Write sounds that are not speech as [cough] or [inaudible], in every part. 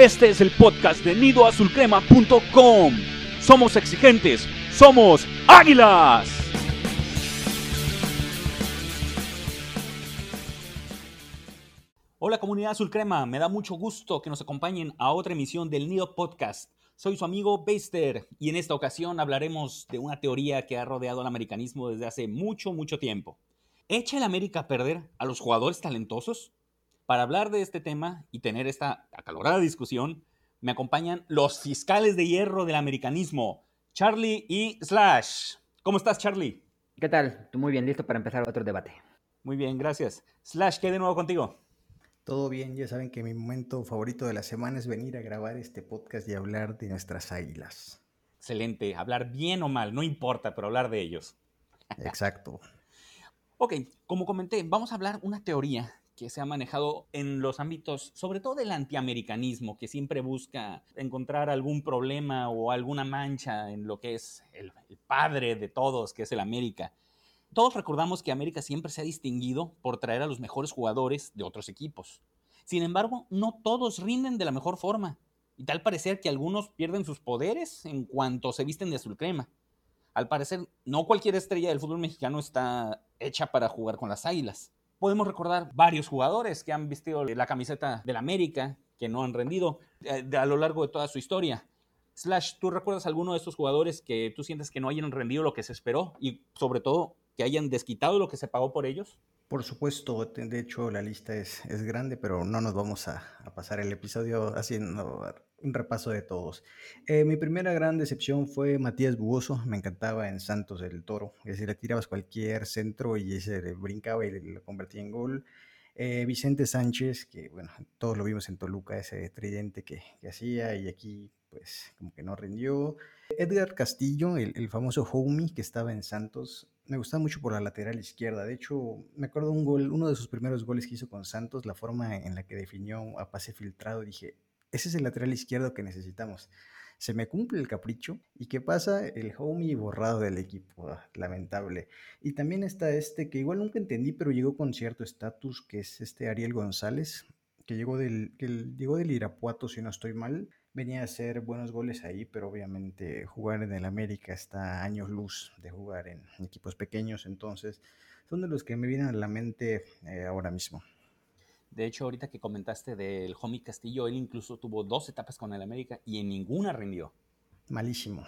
Este es el podcast de nidoazulcrema.com. Somos exigentes, somos águilas. Hola comunidad azul crema, me da mucho gusto que nos acompañen a otra emisión del Nido Podcast. Soy su amigo Baster y en esta ocasión hablaremos de una teoría que ha rodeado al americanismo desde hace mucho, mucho tiempo. ¿Echa el América a perder a los jugadores talentosos? Para hablar de este tema y tener esta acalorada discusión, me acompañan los fiscales de hierro del americanismo, Charlie y Slash. ¿Cómo estás, Charlie? ¿Qué tal? Muy bien, listo para empezar otro debate. Muy bien, gracias. Slash, ¿qué de nuevo contigo? Todo bien, ya saben que mi momento favorito de la semana es venir a grabar este podcast y hablar de nuestras águilas. Excelente, hablar bien o mal, no importa, pero hablar de ellos. Exacto. [laughs] ok, como comenté, vamos a hablar una teoría que se ha manejado en los ámbitos, sobre todo del antiamericanismo, que siempre busca encontrar algún problema o alguna mancha en lo que es el, el padre de todos, que es el América. Todos recordamos que América siempre se ha distinguido por traer a los mejores jugadores de otros equipos. Sin embargo, no todos rinden de la mejor forma, y tal parecer que algunos pierden sus poderes en cuanto se visten de azul crema. Al parecer, no cualquier estrella del fútbol mexicano está hecha para jugar con las águilas podemos recordar varios jugadores que han vestido la camiseta del América, que no han rendido eh, a lo largo de toda su historia. Slash, ¿tú recuerdas alguno de estos jugadores que tú sientes que no hayan rendido lo que se esperó y sobre todo que hayan desquitado lo que se pagó por ellos? Por supuesto, de hecho la lista es, es grande, pero no nos vamos a, a pasar el episodio haciendo un repaso de todos. Eh, mi primera gran decepción fue Matías Bugoso, me encantaba en Santos del Toro, es decir, le tirabas cualquier centro y le brincaba y lo convertía en gol. Eh, Vicente Sánchez, que bueno, todos lo vimos en Toluca, ese tridente que, que, hacía y aquí pues como que no rindió. Edgar Castillo, el, el famoso homie que estaba en Santos, me gustaba mucho por la lateral izquierda. De hecho, me acuerdo un gol, uno de sus primeros goles que hizo con Santos, la forma en la que definió a pase filtrado, dije, ese es el lateral izquierdo que necesitamos. Se me cumple el capricho. ¿Y qué pasa? El homie borrado del equipo. Ah, lamentable. Y también está este que igual nunca entendí, pero llegó con cierto estatus, que es este Ariel González, que llegó del, que llegó del Irapuato, si no estoy mal. Venía a hacer buenos goles ahí, pero obviamente jugar en el América está años luz de jugar en equipos pequeños, entonces son de los que me vienen a la mente eh, ahora mismo. De hecho, ahorita que comentaste del Homie Castillo, él incluso tuvo dos etapas con el América y en ninguna rindió. Malísimo.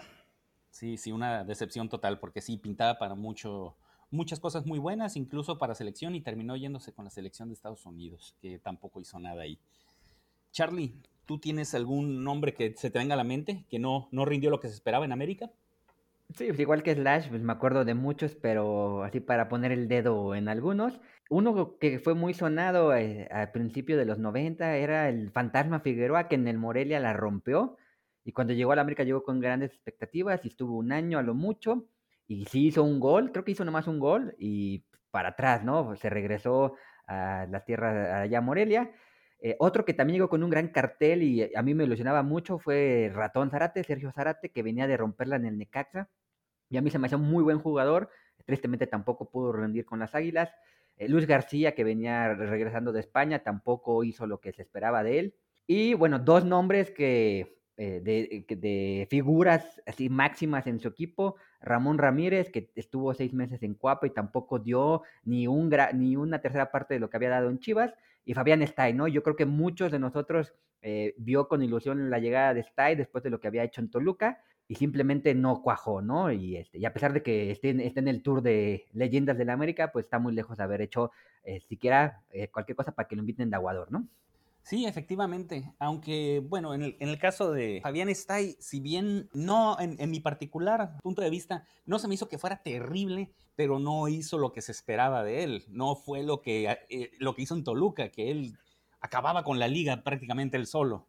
Sí, sí, una decepción total, porque sí, pintaba para mucho, muchas cosas muy buenas, incluso para selección, y terminó yéndose con la selección de Estados Unidos, que tampoco hizo nada ahí. Charlie, ¿tú tienes algún nombre que se te venga a la mente que no, no rindió lo que se esperaba en América? Sí, pues igual que Slash, pues me acuerdo de muchos, pero así para poner el dedo en algunos. Uno que fue muy sonado eh, al principio de los 90 era el Fantasma Figueroa, que en el Morelia la rompió. Y cuando llegó a la América llegó con grandes expectativas y estuvo un año a lo mucho. Y sí hizo un gol, creo que hizo nomás un gol y para atrás, ¿no? Se regresó a las tierras allá a Morelia. Eh, otro que también llegó con un gran cartel y a mí me ilusionaba mucho fue Ratón Zarate, Sergio Zarate, que venía de romperla en el Necaxa. Y a mí se me hacía un muy buen jugador. Tristemente tampoco pudo rendir con las Águilas. Eh, Luis García, que venía regresando de España, tampoco hizo lo que se esperaba de él. Y bueno, dos nombres que eh, de, de, figuras así máximas en su equipo. Ramón Ramírez, que estuvo seis meses en Cuapa y tampoco dio ni, un ni una tercera parte de lo que había dado en Chivas. Y Fabián Stay, ¿no? Yo creo que muchos de nosotros eh, vio con ilusión la llegada de Stay después de lo que había hecho en Toluca y simplemente no cuajó, ¿no? Y, este, y a pesar de que esté, esté en el tour de Leyendas de la América, pues está muy lejos de haber hecho eh, siquiera eh, cualquier cosa para que lo inviten de aguador, ¿no? Sí, efectivamente. Aunque, bueno, en el, caso de Fabián Stay, si bien no, en, en, mi particular punto de vista, no se me hizo que fuera terrible, pero no hizo lo que se esperaba de él. No fue lo que, eh, lo que hizo en Toluca, que él acababa con la liga prácticamente él solo.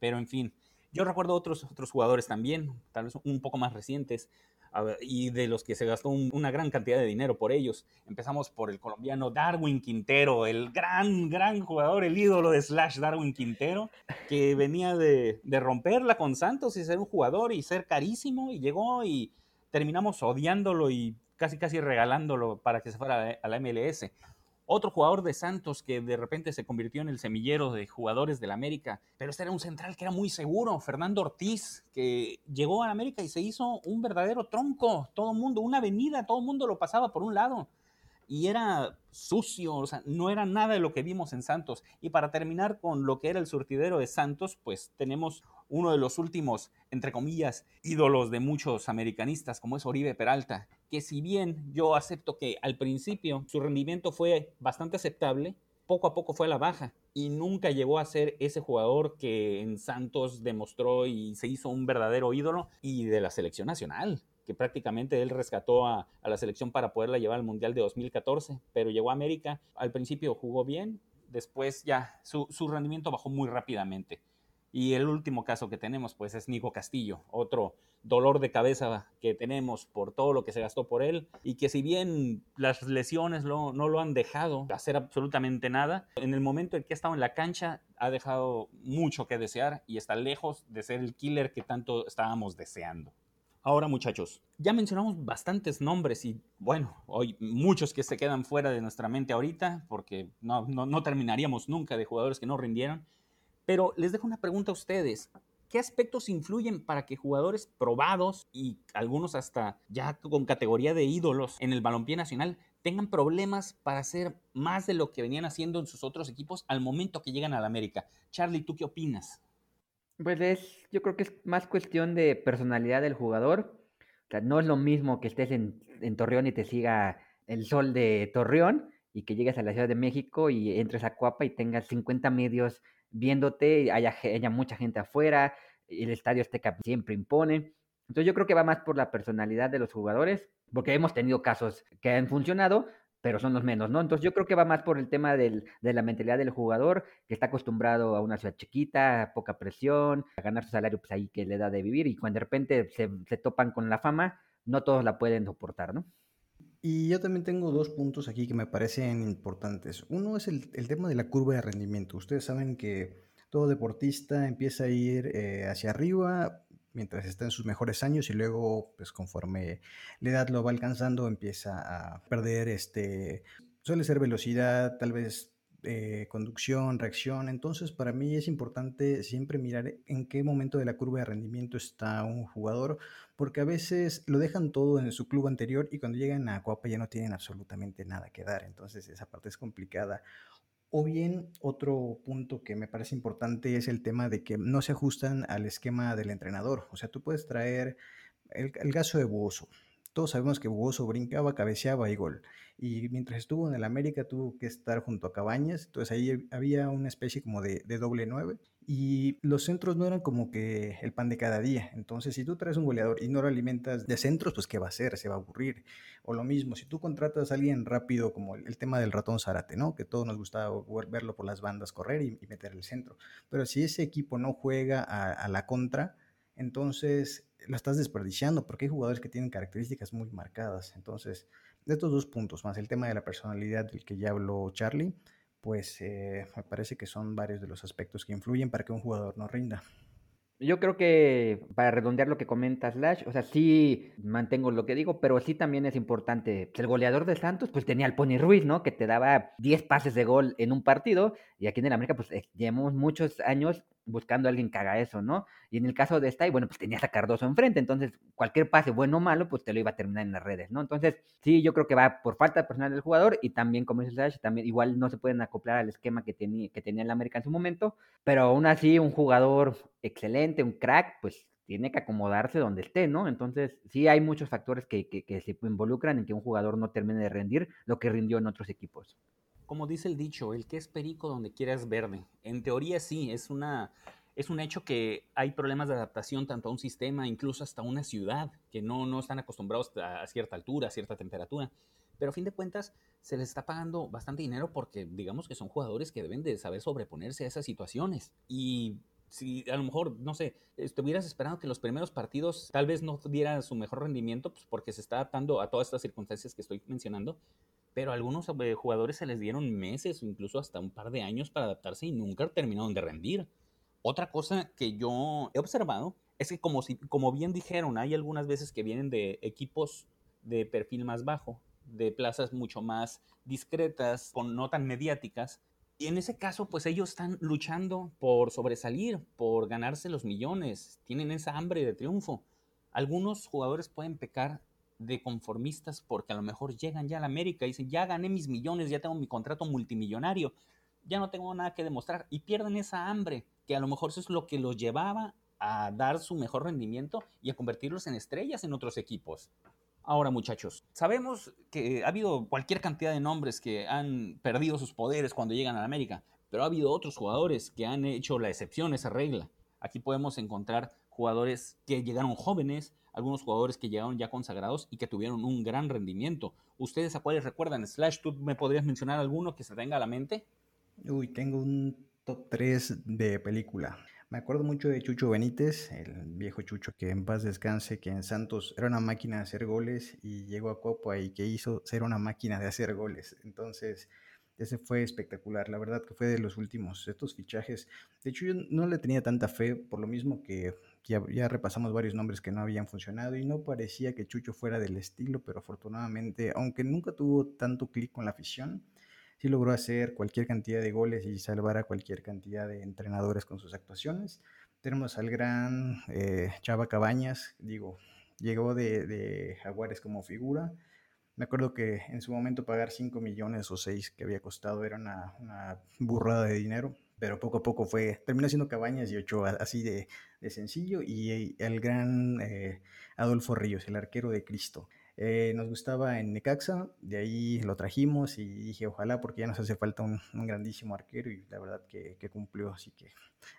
Pero en fin, yo recuerdo otros, otros jugadores también, tal vez un poco más recientes, y de los que se gastó un, una gran cantidad de dinero por ellos. Empezamos por el colombiano Darwin Quintero, el gran, gran jugador, el ídolo de Slash Darwin Quintero, que venía de, de romperla con Santos y ser un jugador y ser carísimo, y llegó y terminamos odiándolo y casi, casi regalándolo para que se fuera a la MLS. Otro jugador de Santos que de repente se convirtió en el semillero de jugadores del América, pero este era un central que era muy seguro, Fernando Ortiz, que llegó a América y se hizo un verdadero tronco, todo mundo, una avenida, todo el mundo lo pasaba por un lado y era sucio, o sea, no era nada de lo que vimos en Santos. Y para terminar con lo que era el surtidero de Santos, pues tenemos uno de los últimos, entre comillas, ídolos de muchos americanistas, como es Oribe Peralta, que si bien yo acepto que al principio su rendimiento fue bastante aceptable, poco a poco fue a la baja y nunca llegó a ser ese jugador que en Santos demostró y se hizo un verdadero ídolo y de la selección nacional que prácticamente él rescató a, la selección para poderla llevar al Mundial de 2014, pero llegó a América, al principio jugó bien, después ya su, rendimiento bajó muy rápidamente. Y el último caso que tenemos, pues, es Nico Castillo, otro dolor de cabeza que tenemos por todo lo que se gastó por él y que si bien las lesiones no lo han dejado hacer absolutamente nada, en el momento en que ha estado en la cancha ha dejado mucho que desear y está lejos de ser el killer que tanto estábamos deseando. Ahora muchachos, ya mencionamos bastantes nombres y bueno, hoy muchos que se quedan fuera de nuestra mente ahorita porque no, no, terminaríamos nunca de jugadores que no rindieron. Pero les dejo una pregunta a ustedes. ¿Qué aspectos influyen para que jugadores probados y algunos hasta ya con categoría de ídolos en el balompié nacional tengan problemas para hacer más de lo que venían haciendo en sus otros equipos al momento que llegan a la América? Charlie, ¿tú qué opinas? Pues es, yo creo que es más cuestión de personalidad del jugador. O sea, no es lo mismo que estés en, Torreón y te siga el sol de Torreón y que llegues a la Ciudad de México y entres a Cuapa y tengas 50 medios viéndote, haya, haya mucha gente afuera, el estadio Azteca siempre impone. Entonces yo creo que va más por la personalidad de los jugadores, porque hemos tenido casos que han funcionado, pero son los menos, ¿no? Entonces yo creo que va más por el tema del, de la mentalidad del jugador, que está acostumbrado a una ciudad chiquita, poca presión, a ganar su salario pues ahí que le da de vivir, y cuando de repente se, se topan con la fama, no todos la pueden soportar, ¿no? Y yo también tengo dos puntos aquí que me parecen importantes. Uno es el, el tema de la curva de rendimiento. Ustedes saben que todo deportista empieza a ir eh, hacia arriba mientras está en sus mejores años y luego, pues conforme la edad lo va alcanzando, empieza a perder, este, suele ser velocidad, tal vez eh, conducción, reacción. Entonces, para mí es importante siempre mirar en qué momento de la curva de rendimiento está un jugador, porque a veces lo dejan todo en su club anterior y cuando llegan a Coapa ya no tienen absolutamente nada que dar. Entonces, esa parte es complicada. O bien, otro punto que me parece importante es el tema de que no se ajustan al esquema del entrenador. O sea, tú puedes traer el, caso de Buoso. Todos sabemos que Buoso brincaba, cabeceaba y gol. Y mientras estuvo en el América tuvo que estar junto a Cabañas. Entonces ahí había una especie como de, doble nueve y los centros no eran como que el pan de cada día. Entonces, si tú traes un goleador y no lo alimentas de centros, pues ¿qué va a hacer? Se va a aburrir. O lo mismo, si tú contratas a alguien rápido, como el, tema del ratón Zárate, ¿no? Que todos nos gustaba verlo por las bandas correr y, meter el centro. Pero si ese equipo no juega a la contra, entonces lo estás desperdiciando porque hay jugadores que tienen características muy marcadas. Entonces, de estos dos puntos, más el tema de la personalidad del que ya habló Charlie, pues eh, me parece que son varios de los aspectos que influyen para que un jugador no rinda. Yo creo que para redondear lo que comenta Slash, o sea, sí mantengo lo que digo, pero sí también es importante. El goleador de Santos, pues tenía al Pony Ruiz, ¿no? Que te daba 10 pases de gol en un partido, y aquí en el América, pues eh, llevamos muchos años buscando a alguien que haga eso, ¿no? Y en el caso de Stay, bueno, pues tenías a Cardoso enfrente, entonces cualquier pase, bueno o malo, pues te lo iba a terminar en las redes, ¿no? Entonces, sí, yo creo que va por falta de personal del jugador y también, como dice Slash, también igual no se pueden acoplar al esquema que tenía, que tenía el América en su momento, pero aún así, un jugador excelente, un crack, pues tiene que acomodarse donde esté, ¿no? Entonces, sí hay muchos factores que, que, que se involucran en que un jugador no termine de rendir lo que rindió en otros equipos como dice el dicho, el que es perico donde quiera es verde. En teoría sí, es una es un hecho que hay problemas de adaptación tanto a un sistema, incluso hasta una ciudad, que no, no están acostumbrados a cierta altura, a cierta temperatura. Pero a fin de cuentas, se les está pagando bastante dinero porque digamos que son jugadores que deben de saber sobreponerse a esas situaciones. Y si a lo mejor, no sé, estuvieras esperando que los primeros partidos tal vez no dieran su mejor rendimiento, pues porque se está adaptando a todas estas circunstancias que estoy mencionando, pero algunos eh, jugadores se les dieron meses o incluso hasta un par de años para adaptarse y nunca terminaron de rendir. Otra cosa que yo he observado es que como, como bien dijeron, hay algunas veces que vienen de equipos de perfil más bajo de plazas mucho más discretas, con no tan mediáticas. Y en ese caso, pues ellos están luchando por sobresalir, por ganarse los millones, tienen esa hambre de triunfo. Algunos jugadores pueden pecar de conformistas porque a lo mejor llegan ya a la América y dicen, ya gané mis millones, ya tengo mi contrato multimillonario, ya no tengo nada que demostrar y pierden esa hambre, que a lo mejor eso es lo que los llevaba a dar su mejor rendimiento y a convertirlos en estrellas en otros equipos. Ahora, muchachos, sabemos que ha habido cualquier cantidad de nombres que han perdido sus poderes cuando llegan a la América, pero ha habido otros jugadores que han hecho la excepción a esa regla. Aquí podemos encontrar jugadores que llegaron jóvenes, algunos jugadores que llegaron ya consagrados y que tuvieron un gran rendimiento. ¿Ustedes a cuáles recuerdan? Slash, ¿tú me podrías mencionar alguno que se tenga a la mente? Uy, tengo un top 3 de película. Me acuerdo mucho de Chucho Benítez, el viejo Chucho que en paz descanse, que en Santos era una máquina de hacer goles y llegó a Copa y que hizo ser una máquina de hacer goles. Entonces, ese fue espectacular. La verdad que fue de los últimos, estos fichajes. De hecho, yo no le tenía tanta fe, por lo mismo que ya, ya, repasamos varios nombres que no habían funcionado y no parecía que Chucho fuera del estilo, pero afortunadamente, aunque nunca tuvo tanto clic con la afición, sí logró hacer cualquier cantidad de goles y salvar a cualquier cantidad de entrenadores con sus actuaciones. Tenemos al gran eh, Chava Cabañas, digo, llegó de, Jaguares como figura. Me acuerdo que en su momento pagar 5 millones o 6 que había costado era una, burrada de dinero, pero poco a poco fue, terminó siendo Cabañas y Ochoa, así de, sencillo, y el gran eh, Adolfo Ríos, el arquero de Cristo. Eh, nos gustaba en Necaxa, de ahí lo trajimos y dije, ojalá, porque ya nos hace falta un, grandísimo arquero y la verdad que, cumplió. Así que,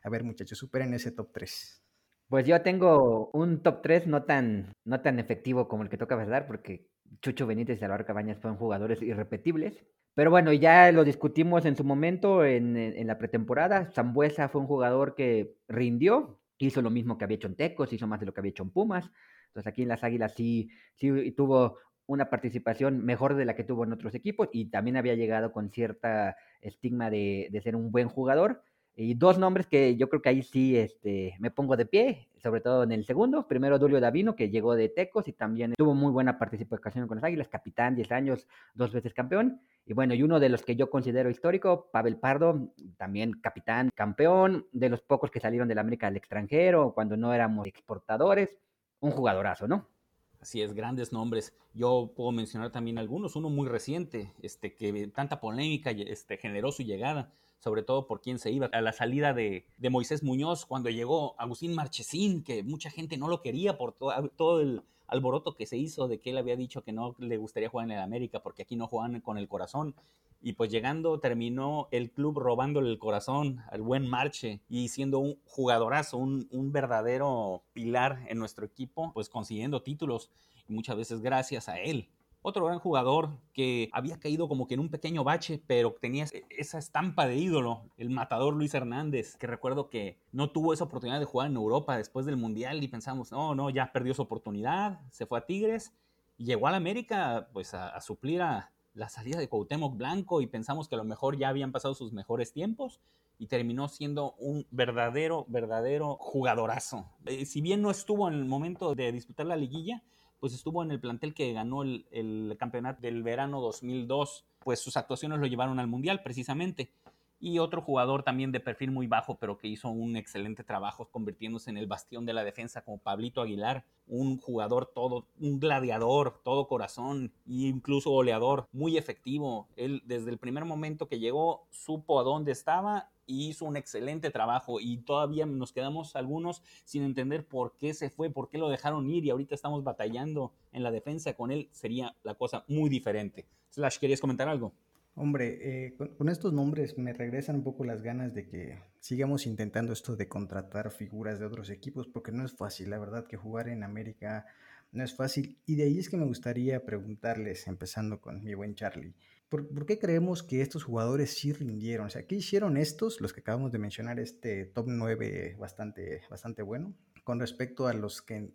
a ver, muchachos, superen ese top 3. Pues yo tengo un top 3 no tan, no tan efectivo como el que toca verdad, porque Chucho Benítez y Álvaro Cabañas fueron jugadores irrepetibles. Pero bueno, ya lo discutimos en su momento en, en la pretemporada. Zambuesa fue un jugador que rindió, hizo lo mismo que había hecho en Tecos, hizo más de lo que había hecho en Pumas. Entonces aquí en las Águilas sí, sí tuvo una participación mejor de la que tuvo en otros equipos y también había llegado con cierta estigma de, de ser un buen jugador. Y dos nombres que yo creo que ahí sí este, me pongo de pie, sobre todo en el segundo. Primero, Dulio Davino, que llegó de Tecos y también tuvo muy buena participación con las Águilas, capitán, 10 años, dos veces campeón. Y bueno, y uno de los que yo considero histórico, Pavel Pardo, también capitán, campeón, de los pocos que salieron de la América al extranjero, cuando no éramos exportadores un jugadorazo, ¿no? Así es, grandes nombres. Yo puedo mencionar también algunos, uno muy reciente, este, que tanta polémica este, generó su llegada, sobre todo por quién se iba. A la salida de, Moisés Muñoz, cuando llegó Agustín Marchesín, que mucha gente no lo quería por todo el alboroto que se hizo de que él había dicho que no le gustaría jugar en el América porque aquí no juegan con el corazón. Y pues llegando terminó el club robándole el corazón al buen Marche y siendo un jugadorazo, un, un verdadero pilar en nuestro equipo, pues consiguiendo títulos y muchas veces gracias a él. Otro gran jugador que había caído como que en un pequeño bache, pero tenía esa estampa de ídolo, el matador Luis Hernández, que recuerdo que no tuvo esa oportunidad de jugar en Europa después del Mundial y pensamos, no, no, ya perdió su oportunidad, se fue a Tigres y llegó a la América pues a, suplir a la salida de Cuauhtémoc Blanco y pensamos que a lo mejor ya habían pasado sus mejores tiempos y terminó siendo un verdadero, verdadero jugadorazo. Eh, si bien no estuvo en el momento de disputar la liguilla, pues estuvo en el plantel que ganó el, campeonato del verano 2002, pues sus actuaciones lo llevaron al Mundial precisamente. Y otro jugador también de perfil muy bajo, pero que hizo un excelente trabajo convirtiéndose en el bastión de la defensa como Pablito Aguilar, un jugador todo, un gladiador, todo corazón e incluso goleador, muy efectivo. Él desde el primer momento que llegó supo a dónde estaba hizo un excelente trabajo y todavía nos quedamos algunos sin entender por qué se fue, por qué lo dejaron ir y ahorita estamos batallando en la defensa con él, sería la cosa muy diferente. Slash, ¿querías comentar algo? Hombre, eh, con, estos nombres me regresan un poco las ganas de que sigamos intentando esto de contratar figuras de otros equipos, porque no es fácil, la verdad que jugar en América no es fácil. Y de ahí es que me gustaría preguntarles, empezando con mi buen Charlie, ¿Por, qué creemos que estos jugadores sí rindieron? O sea, ¿qué hicieron estos, los que acabamos de mencionar, este top 9 bastante, bastante bueno, con respecto a los que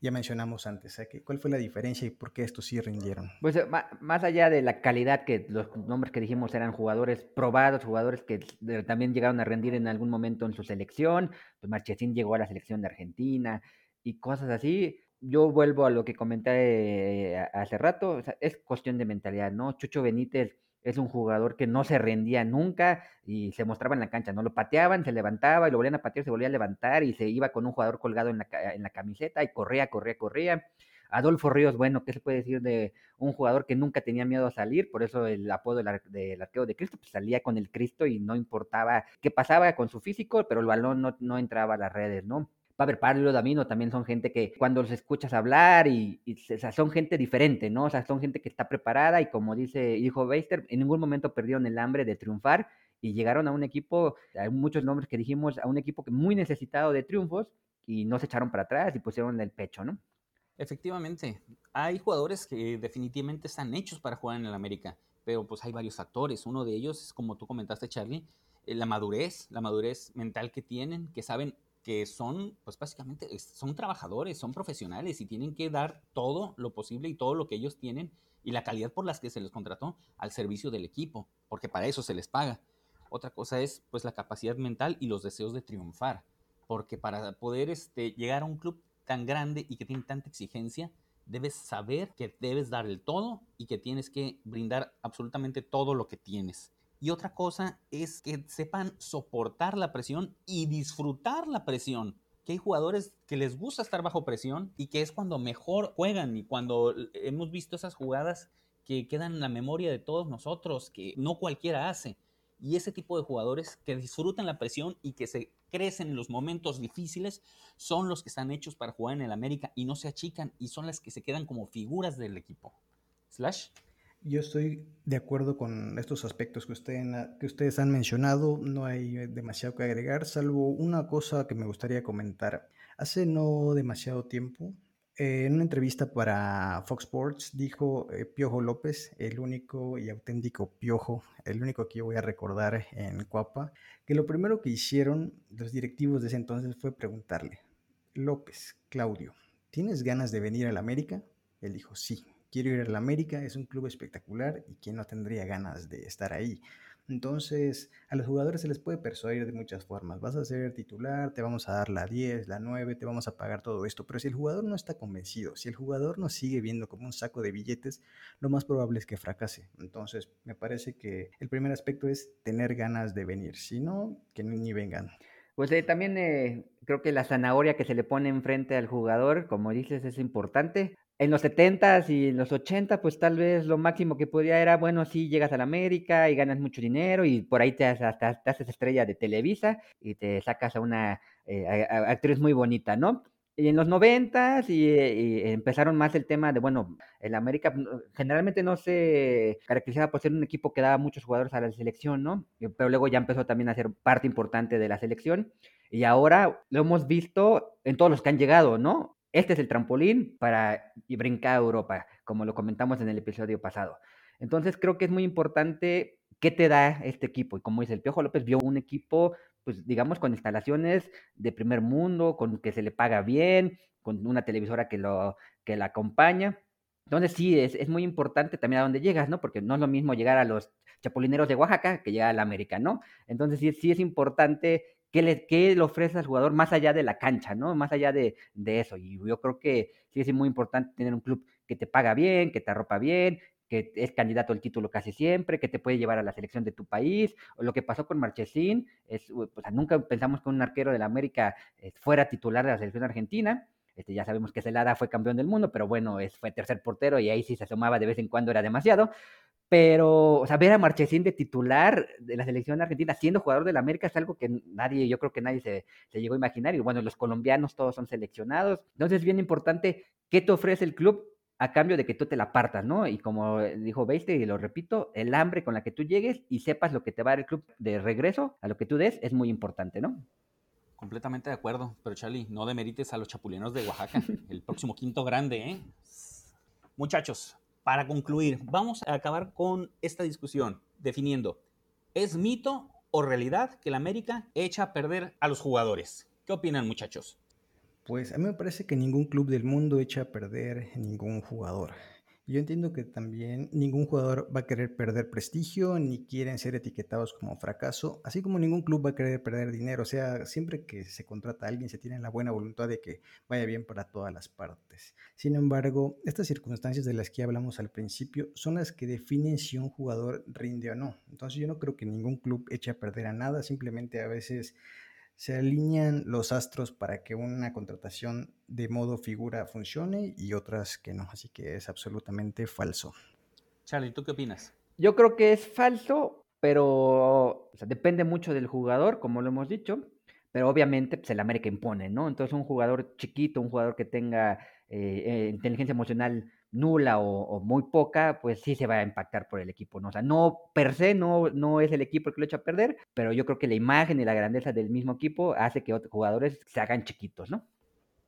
ya mencionamos antes? ¿Cuál fue la diferencia y por qué estos sí rindieron? Pues eh, más allá de la calidad que los nombres que dijimos eran jugadores probados, jugadores que también llegaron a rendir en algún momento en su selección, pues Marchesín llegó a la selección de Argentina y cosas así yo vuelvo a lo que comenté eh, hace rato, es cuestión de mentalidad, ¿no? Chucho Benítez es un jugador que no se rendía nunca y se mostraba en la cancha, ¿no? Lo pateaban, se levantaba y lo volvían a patear, se volvía a levantar y se iba con un jugador colgado en la, en la camiseta y corría, corría, corría. Adolfo Ríos, bueno, ¿qué se puede decir de un jugador que nunca tenía miedo a salir? Por eso el apodo del, arqueo de Cristo, pues salía con el Cristo y no importaba qué pasaba con su físico, pero el balón no, no entraba a las redes, ¿no? Pavel Pablo Damino también son gente que cuando los escuchas hablar y, son gente diferente, ¿no? O sea, son gente que está preparada y como dice Hijo Beister, en ningún momento perdieron el hambre de triunfar y llegaron a un equipo, hay muchos nombres que dijimos, a un equipo muy necesitado de triunfos y no se echaron para atrás y pusieron el pecho, ¿no? Efectivamente, hay jugadores que definitivamente están hechos para jugar en el América, pero pues hay varios factores. Uno de ellos es, como tú comentaste, Charlie, eh, la madurez, la madurez mental que tienen, que saben que son, pues básicamente, son trabajadores, son profesionales y tienen que dar todo lo posible y todo lo que ellos tienen y la calidad por las que se les contrató al servicio del equipo, porque para eso se les paga. Otra cosa es, pues, la capacidad mental y los deseos de triunfar, porque para poder este, llegar a un club tan grande y que tiene tanta exigencia, debes saber que debes dar el todo y que tienes que brindar absolutamente todo lo que tienes. Y otra cosa es que sepan soportar la presión y disfrutar la presión. Que hay jugadores que les gusta estar bajo presión y que es cuando mejor juegan y cuando hemos visto esas jugadas que quedan en la memoria de todos nosotros, que no cualquiera hace. Y ese tipo de jugadores que disfrutan la presión y que se crecen en los momentos difíciles son los que están hechos para jugar en el América y no se achican y son las que se quedan como figuras del equipo. Slash. Yo estoy de acuerdo con estos aspectos que, que ustedes han mencionado, no hay demasiado que agregar, salvo una cosa que me gustaría comentar. Hace no demasiado tiempo eh, en una entrevista para Fox Sports dijo eh, Piojo López, el único y auténtico Piojo, el único que yo voy a recordar en Cuapa, que lo primero que hicieron los directivos de ese entonces fue preguntarle, López, Claudio, ¿tienes ganas de venir a la América? Él dijo, sí, quiero ir a la América, es un club espectacular y quién no tendría ganas de estar ahí. Entonces, a los jugadores se les puede persuadir de muchas formas. Vas a ser titular, te vamos a dar la 10, la 9, te vamos a pagar todo esto. Pero si el jugador no está convencido, si el jugador nos sigue viendo como un saco de billetes, lo más probable es que fracase. Entonces, me parece que el primer aspecto es tener ganas de venir. Si no, que ni vengan. Pues eh, también eh, creo que la zanahoria que se le pone enfrente al jugador, como dices, es importante en los 70s y en los 80, pues tal vez lo máximo que podía era, bueno, sí, llegas a la América y ganas mucho dinero y por ahí te, haces estrella de Televisa y te sacas a una eh, actriz muy bonita, ¿no? Y en los 90 y, y, empezaron más el tema de, bueno, el América mm, generalmente no se caracterizaba por ser un equipo que daba muchos jugadores a la selección, ¿no? Pero luego ya empezó también a ser parte importante de la selección. Y ahora lo hemos visto en todos los que han llegado, ¿no? Este es el trampolín para brincar a Europa, como lo comentamos en el episodio pasado. Entonces creo que es muy importante qué te da este equipo. Y como dice el Piojo López, vio un equipo, pues digamos, con instalaciones de primer mundo, con que se le paga bien, con una televisora que lo que la acompaña. Entonces sí, es, muy importante también a dónde llegas, ¿no? Porque no es lo mismo llegar a los chapulineros de Oaxaca que llegar a la América, ¿no? Entonces sí, sí es importante qué le, qué le ofrece al jugador más allá de la cancha, ¿no? Más allá de, de, eso. Y yo creo que sí es muy importante tener un club que te paga bien, que te arropa bien, que es candidato al título casi siempre, que te puede llevar a la selección de tu país, o lo que pasó con Marchesín, es, nunca pensamos que un arquero de la América eh, fuera titular de la selección argentina, este, ya sabemos que Celada fue campeón del mundo, pero bueno, es, fue tercer portero y ahí sí se asomaba de vez en cuando, era demasiado. Pero, o sea, ver a Marchesín de titular de la selección argentina siendo jugador de la América es algo que nadie, yo creo que nadie se, se, llegó a imaginar. Y bueno, los colombianos todos son seleccionados. Entonces es bien importante qué te ofrece el club a cambio de que tú te la partas, ¿no? Y como dijo Beister, y lo repito, el hambre con la que tú llegues y sepas lo que te va a dar el club de regreso a lo que tú des es muy importante, ¿no? Completamente de acuerdo, pero Charlie, no demerites a los chapulinos de Oaxaca, [laughs] el próximo quinto grande, ¿eh? Muchachos, para concluir, vamos a acabar con esta discusión definiendo, ¿es mito o realidad que la América echa a perder a los jugadores? ¿Qué opinan muchachos? Pues a mí me parece que ningún club del mundo echa a perder ningún jugador. Yo entiendo que también ningún jugador va a querer perder prestigio ni quieren ser etiquetados como fracaso, así como ningún club va a querer perder dinero. O sea, siempre que se contrata a alguien se tiene la buena voluntad de que vaya bien para todas las partes. Sin embargo, estas circunstancias de las que hablamos al principio son las que definen si un jugador rinde o no. Entonces yo no creo que ningún club eche a perder a nada, simplemente a veces se alinean los astros para que una contratación de modo figura funcione y otras que no. Así que es absolutamente falso. Charlie, ¿tú qué opinas? Yo creo que es falso, pero depende mucho del jugador, como lo hemos dicho. Pero obviamente pues, el América impone, ¿no? Entonces un jugador chiquito, un jugador que tenga eh, eh, inteligencia emocional nula o, muy poca, pues sí se va a impactar por el equipo, ¿no? O sea, no per se no, no es el equipo el que lo echa a perder, pero yo creo que la imagen y la grandeza del mismo equipo hace que otros jugadores se hagan chiquitos, ¿no?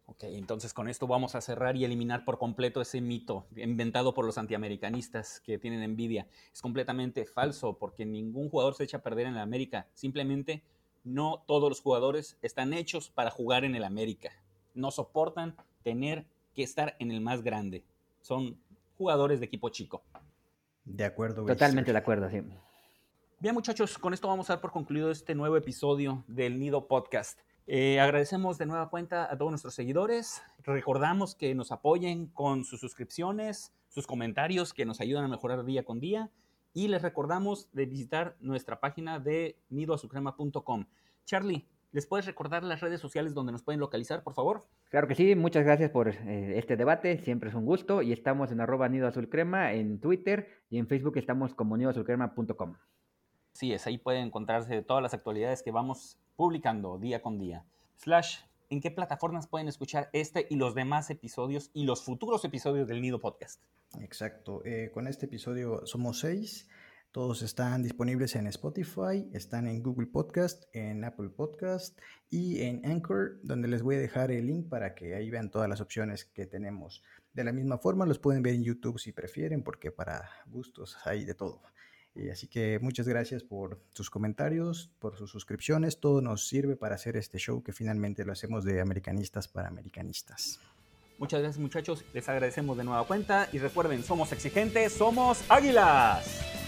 Ok, entonces con esto vamos a cerrar y eliminar por completo ese mito inventado por los antiamericanistas que tienen envidia. Es completamente falso porque ningún jugador se echa a perder en el América. Simplemente no todos los jugadores están hechos para jugar en el América. No soportan tener que estar en el más grande son jugadores de equipo chico. De acuerdo. Totalmente de acuerdo, sí. Bien, muchachos, con esto vamos a dar por concluido este nuevo episodio del Nido Podcast. Eh, agradecemos de nueva cuenta a todos nuestros seguidores. Recordamos que nos apoyen con sus suscripciones, sus comentarios que nos ayudan a mejorar día con día. Y les recordamos de visitar nuestra página de nidoazucrema.com. Charlie, ¿Les puedes recordar las redes sociales donde nos pueden localizar, por favor? Claro que sí, muchas gracias por eh, este debate, siempre es un gusto y estamos en arroba nido azul crema en Twitter y en Facebook estamos como nidoazulcrema.com. Sí, es, ahí pueden encontrarse todas las actualidades que vamos publicando día con día. Slash, ¿en qué plataformas pueden escuchar este y los demás episodios y los futuros episodios del Nido Podcast? Exacto, eh, con este episodio somos seis. Todos están disponibles en Spotify, están en Google Podcast, en Apple Podcast y en Anchor, donde les voy a dejar el link para que ahí vean todas las opciones que tenemos. De la misma forma, los pueden ver en YouTube si prefieren, porque para gustos hay de todo. así que muchas gracias por sus comentarios, por sus suscripciones. Todo nos sirve para hacer este show que finalmente lo hacemos de americanistas para americanistas. Muchas gracias muchachos, les agradecemos de nueva cuenta y recuerden, somos exigentes, somos águilas.